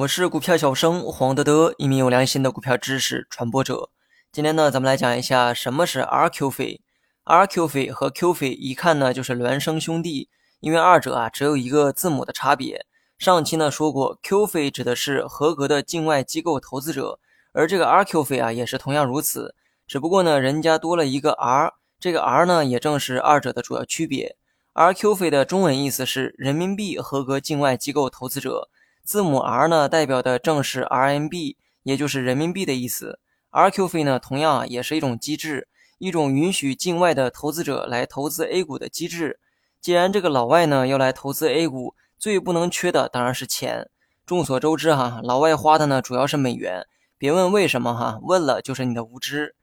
我是股票小生黄德德，一名有良心的股票知识传播者。今天呢，咱们来讲一下什么是 RQ 费。RQ 费和 Q 费一看呢就是孪生兄弟，因为二者啊只有一个字母的差别。上期呢说过，Q 费指的是合格的境外机构投资者，而这个 RQ 费啊也是同样如此，只不过呢人家多了一个 R，这个 R 呢也正是二者的主要区别。RQ 费的中文意思是人民币合格境外机构投资者，字母 R 呢代表的正是 RMB，也就是人民币的意思。RQ 费呢同样啊也是一种机制，一种允许境外的投资者来投资 A 股的机制。既然这个老外呢要来投资 A 股，最不能缺的当然是钱。众所周知哈，老外花的呢主要是美元，别问为什么哈，问了就是你的无知。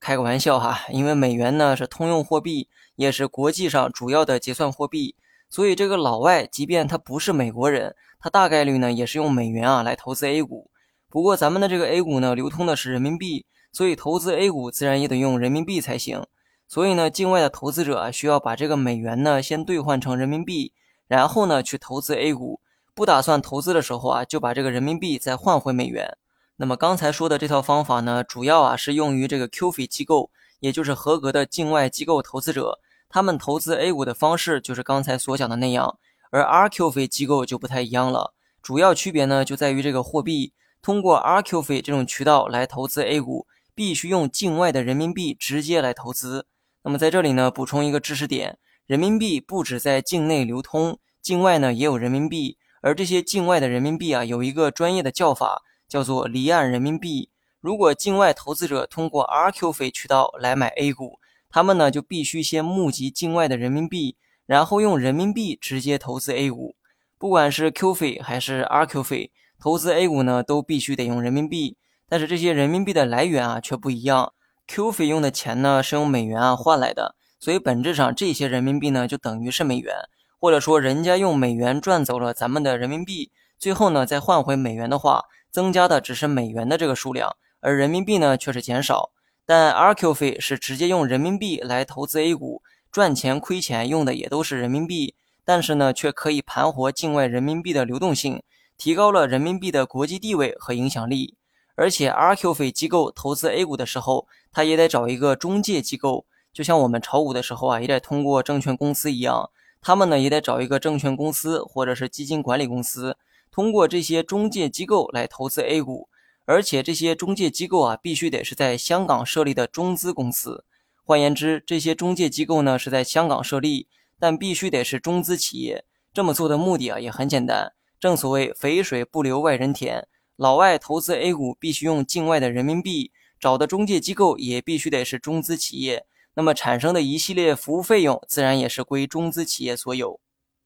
开个玩笑哈，因为美元呢是通用货币，也是国际上主要的结算货币，所以这个老外即便他不是美国人，他大概率呢也是用美元啊来投资 A 股。不过咱们的这个 A 股呢流通的是人民币，所以投资 A 股自然也得用人民币才行。所以呢，境外的投资者啊需要把这个美元呢先兑换成人民币，然后呢去投资 A 股。不打算投资的时候啊，就把这个人民币再换回美元。那么刚才说的这套方法呢，主要啊是用于这个 Q 费机构，也就是合格的境外机构投资者，他们投资 A 股的方式就是刚才所讲的那样。而 RQ 费机构就不太一样了，主要区别呢就在于这个货币，通过 RQ 费这种渠道来投资 A 股，必须用境外的人民币直接来投资。那么在这里呢补充一个知识点，人民币不止在境内流通，境外呢也有人民币，而这些境外的人民币啊有一个专业的叫法。叫做离岸人民币。如果境外投资者通过 RQ 费渠道来买 A 股，他们呢就必须先募集境外的人民币，然后用人民币直接投资 A 股。不管是 Q 费还是 RQ 费，投资 A 股呢都必须得用人民币。但是这些人民币的来源啊却不一样。Q 费用的钱呢是用美元啊换来的，所以本质上这些人民币呢就等于是美元，或者说人家用美元赚走了咱们的人民币，最后呢再换回美元的话。增加的只是美元的这个数量，而人民币呢却是减少。但 RQ 费是直接用人民币来投资 A 股，赚钱亏钱用的也都是人民币，但是呢却可以盘活境外人民币的流动性，提高了人民币的国际地位和影响力。而且 RQ 费机构投资 A 股的时候，他也得找一个中介机构，就像我们炒股的时候啊，也得通过证券公司一样，他们呢也得找一个证券公司或者是基金管理公司。通过这些中介机构来投资 A 股，而且这些中介机构啊，必须得是在香港设立的中资公司。换言之，这些中介机构呢是在香港设立，但必须得是中资企业。这么做的目的啊也很简单，正所谓肥水不流外人田，老外投资 A 股必须用境外的人民币，找的中介机构也必须得是中资企业，那么产生的一系列服务费用自然也是归中资企业所有。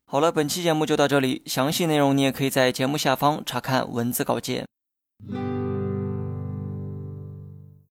好了，本期节目就到这里，详细内容你也可以在节目下方查看文字稿件。